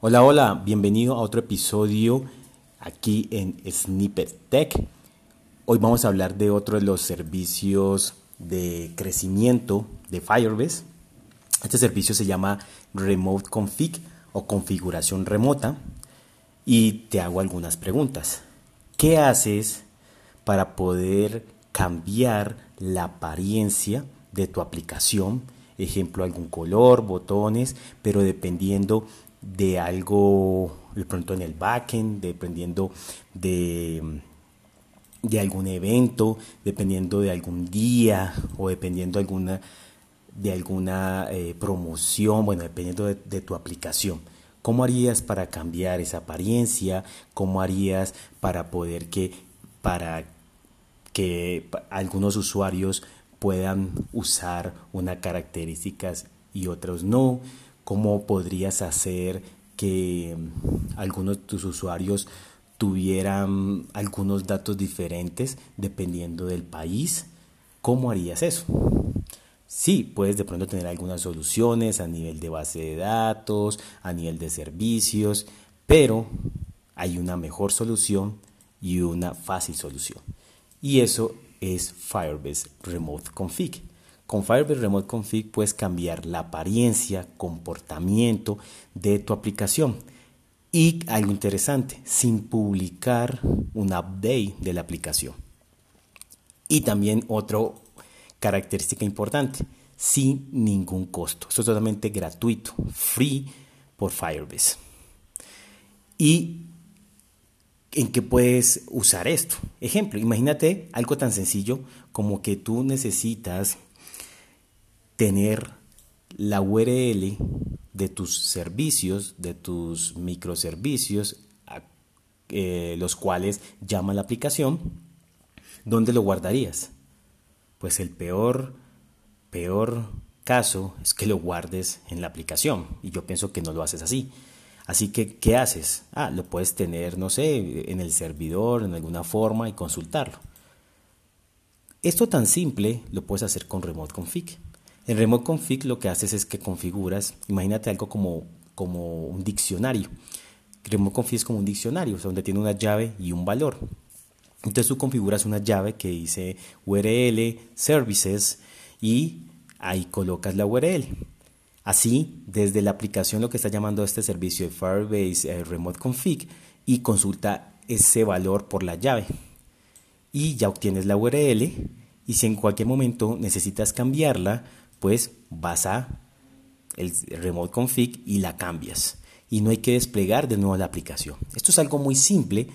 Hola, hola, bienvenido a otro episodio aquí en Snippet Tech. Hoy vamos a hablar de otro de los servicios de crecimiento de Firebase. Este servicio se llama Remote Config o configuración remota y te hago algunas preguntas. ¿Qué haces para poder cambiar la apariencia de tu aplicación? Ejemplo, algún color, botones, pero dependiendo de algo, de pronto en el backend, dependiendo de, de algún evento, dependiendo de algún día o dependiendo de alguna, de alguna eh, promoción, bueno, dependiendo de, de tu aplicación. ¿Cómo harías para cambiar esa apariencia? ¿Cómo harías para poder que, para que algunos usuarios puedan usar unas características y otros no? Cómo podrías hacer que mm, algunos de tus usuarios tuvieran algunos datos diferentes dependiendo del país. ¿Cómo harías eso? Sí, puedes de pronto tener algunas soluciones a nivel de base de datos, a nivel de servicios, pero hay una mejor solución y una fácil solución. Y eso es Firebase Remote Config. Con Firebase Remote Config puedes cambiar la apariencia, comportamiento de tu aplicación. Y algo interesante, sin publicar un update de la aplicación. Y también otra característica importante, sin ningún costo. Esto es totalmente gratuito, free por Firebase. ¿Y en qué puedes usar esto? Ejemplo, imagínate algo tan sencillo como que tú necesitas tener la URL de tus servicios, de tus microservicios, eh, los cuales llama la aplicación, ¿dónde lo guardarías? Pues el peor, peor caso es que lo guardes en la aplicación y yo pienso que no lo haces así. Así que, ¿qué haces? Ah, lo puedes tener, no sé, en el servidor, en alguna forma y consultarlo. Esto tan simple lo puedes hacer con Remote Config. En Remote Config lo que haces es que configuras, imagínate algo como, como un diccionario. Remote Config es como un diccionario, donde tiene una llave y un valor. Entonces tú configuras una llave que dice URL, services y ahí colocas la URL. Así, desde la aplicación lo que está llamando este servicio de Firebase eh, Remote Config y consulta ese valor por la llave. Y ya obtienes la URL y si en cualquier momento necesitas cambiarla, pues vas a el remote config y la cambias. Y no hay que desplegar de nuevo la aplicación. Esto es algo muy simple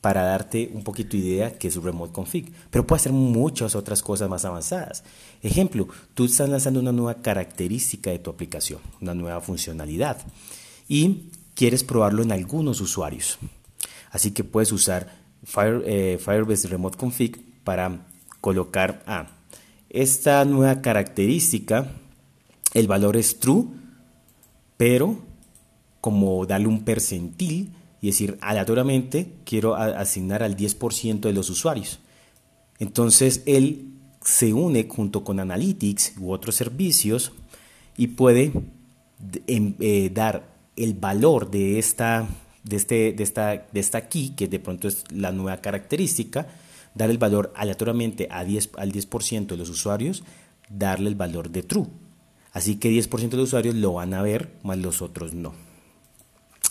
para darte un poquito idea que es remote config, pero puede hacer muchas otras cosas más avanzadas. Ejemplo, tú estás lanzando una nueva característica de tu aplicación, una nueva funcionalidad y quieres probarlo en algunos usuarios. Así que puedes usar eh, Firebase Remote Config para colocar a esta nueva característica, el valor es true, pero como darle un percentil y decir aleatoriamente quiero asignar al 10% de los usuarios. Entonces él se une junto con Analytics u otros servicios y puede em, eh, dar el valor de esta, de, este, de, esta, de esta key, que de pronto es la nueva característica, dar el valor aleatoriamente a 10, al 10% de los usuarios, darle el valor de true. Así que 10% de los usuarios lo van a ver, más los otros no.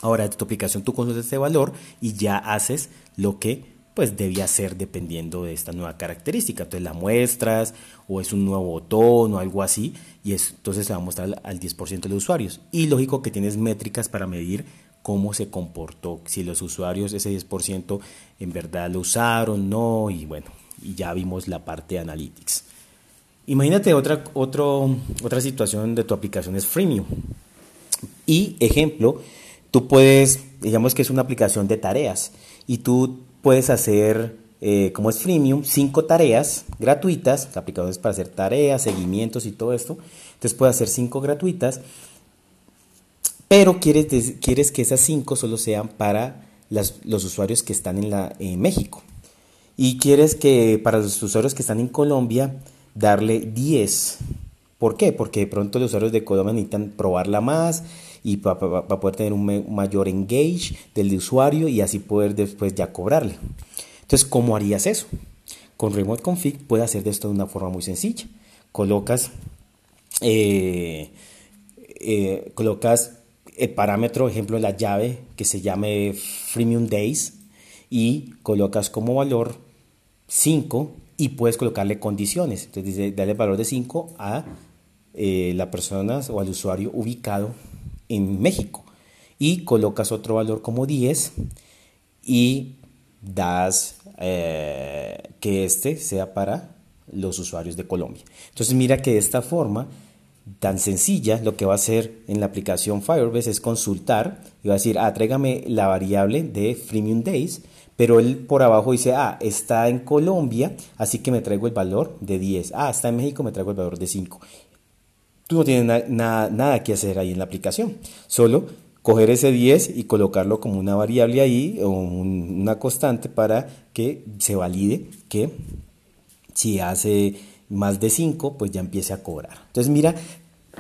Ahora, de tu aplicación tú conoces este valor y ya haces lo que pues debía ser dependiendo de esta nueva característica. Entonces la muestras o es un nuevo botón o algo así y entonces se va a mostrar al 10% de los usuarios. Y lógico que tienes métricas para medir cómo se comportó, si los usuarios ese 10% en verdad lo usaron, no, y bueno, y ya vimos la parte de Analytics. Imagínate otra, otro, otra situación de tu aplicación es freemium. Y ejemplo, tú puedes, digamos que es una aplicación de tareas y tú puedes hacer, eh, como es freemium, cinco tareas gratuitas, la aplicación es para hacer tareas, seguimientos y todo esto. Entonces puedes hacer cinco gratuitas pero quieres, quieres que esas cinco solo sean para los usuarios que están en, la, México. Y quieres que para los usuarios que están en Colombia darle 10% ¿Por qué? Porque de pronto los usuarios de Colombia necesitan probarla más y para poder tener un mayor engage del usuario y así poder después ya cobrarle. Entonces, ¿cómo harías eso? Con Remote Config puedes hacer esto de una forma muy sencilla. Colocas, eh, eh, colocas el parámetro, ejemplo, la llave que se llame Freemium Days y colocas como valor 5 y puedes colocarle condiciones. Entonces dice, dale el valor de 5 a eh, la persona o al usuario ubicado en México. Y colocas otro valor como 10 y das eh, que este sea para los usuarios de Colombia. Entonces mira que de esta forma tan sencilla, lo que va a hacer en la aplicación Firebase es consultar y va a decir, ah, tráigame la variable de Freemium Days, pero él por abajo dice, ah, está en Colombia, así que me traigo el valor de 10. Ah, está en México, me traigo el valor de 5. Tú no tienes nada que hacer ahí en la aplicación, solo coger ese 10 y colocarlo como una variable ahí o una constante para que se valide que si hace más de 5, pues ya empiece a cobrar. Entonces mira,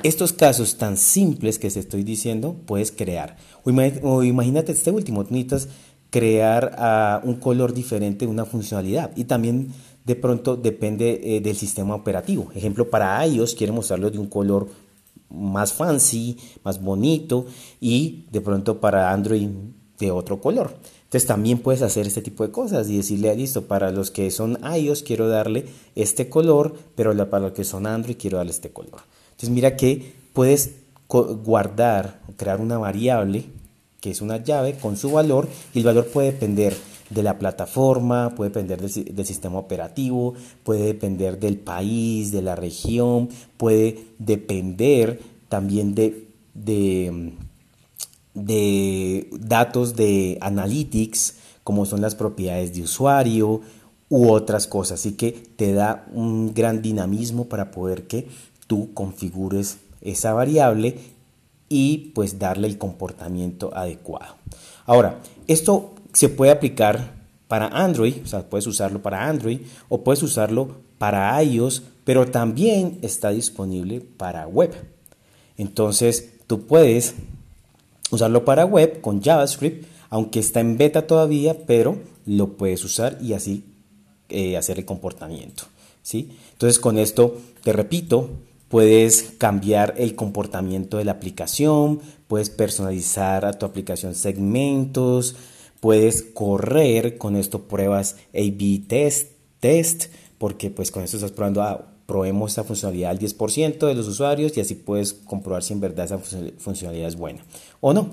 estos casos tan simples que se estoy diciendo, puedes crear. O, imagínate este último, necesitas crear ah, un color diferente, una funcionalidad. Y también de pronto depende eh, del sistema operativo. Ejemplo, para iOS quiere mostrarlo de un color más fancy, más bonito y de pronto para Android de otro color. Entonces también puedes hacer este tipo de cosas y decirle, listo, para los que son iOS quiero darle este color, pero para los que son Android quiero darle este color. Entonces mira que puedes guardar, crear una variable que es una llave con su valor y el valor puede depender de la plataforma, puede depender del, sistema operativo, puede depender del país, de la región, puede depender también de, de de datos de analytics, como son las propiedades de usuario u otras cosas. Así que te da un gran dinamismo para poder que tú configures esa variable y pues darle el comportamiento adecuado. Ahora, esto se puede aplicar para Android, o sea, puedes usarlo para Android o puedes usarlo para iOS, pero también está disponible para web. Entonces, tú puedes usarlo para web con JavaScript, aunque está en beta todavía, pero lo puedes usar y así eh, hacer el comportamiento. ¿sí? Entonces con esto, te repito, puedes cambiar el comportamiento de la aplicación, puedes personalizar a tu aplicación segmentos, puedes correr con esto pruebas A-B test, test, porque pues con esto estás probando, ah, probemos esa funcionalidad al 10% de los usuarios y así puedes comprobar si en verdad esa funcionalidad es buena o no.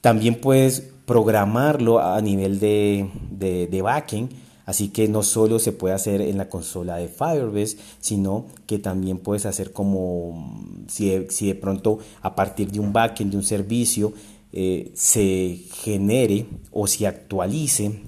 También puedes programarlo a nivel de, de, backend, así que no solo se puede hacer en la consola de Firebase, sino que también puedes hacer como si de, pronto a partir de un backend, de un servicio, eh, se genere o se actualice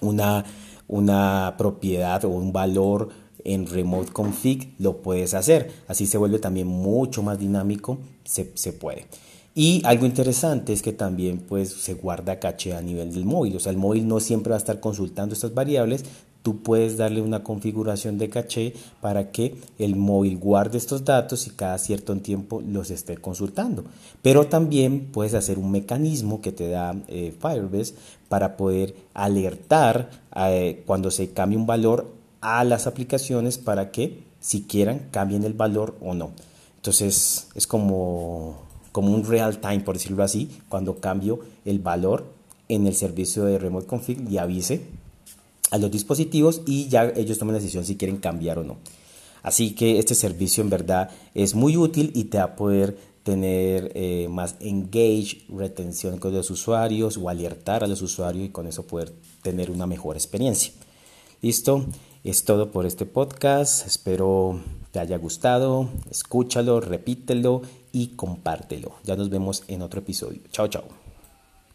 una, una propiedad o un valor en Remote Config lo puedes hacer. Así se vuelve también mucho más dinámico, se, puede. Y algo interesante es que también pues, se guarda caché a nivel del móvil. O sea, el móvil no siempre va a estar consultando estas variables. Tú puedes darle una configuración de caché para que el móvil guarde estos datos y cada cierto tiempo los esté consultando. Pero también puedes hacer un mecanismo que te da eh, Firebase para poder alertar eh, cuando se cambie un valor a las aplicaciones para que si quieran cambien el valor o no. Entonces es como, como un real time, por decirlo así, cuando cambio el valor en el servicio de Remote Config y avise a los dispositivos y ya ellos toman la decisión si quieren cambiar o no. Así que este servicio en verdad es muy útil y te va a poder tener eh, más engage, retención con los usuarios o alertar a los usuarios y con eso poder tener una mejor experiencia. ¿Listo? Es todo por este podcast. Espero te haya gustado. Escúchalo, repítelo y compártelo. Ya nos vemos en otro episodio. Chao, chao.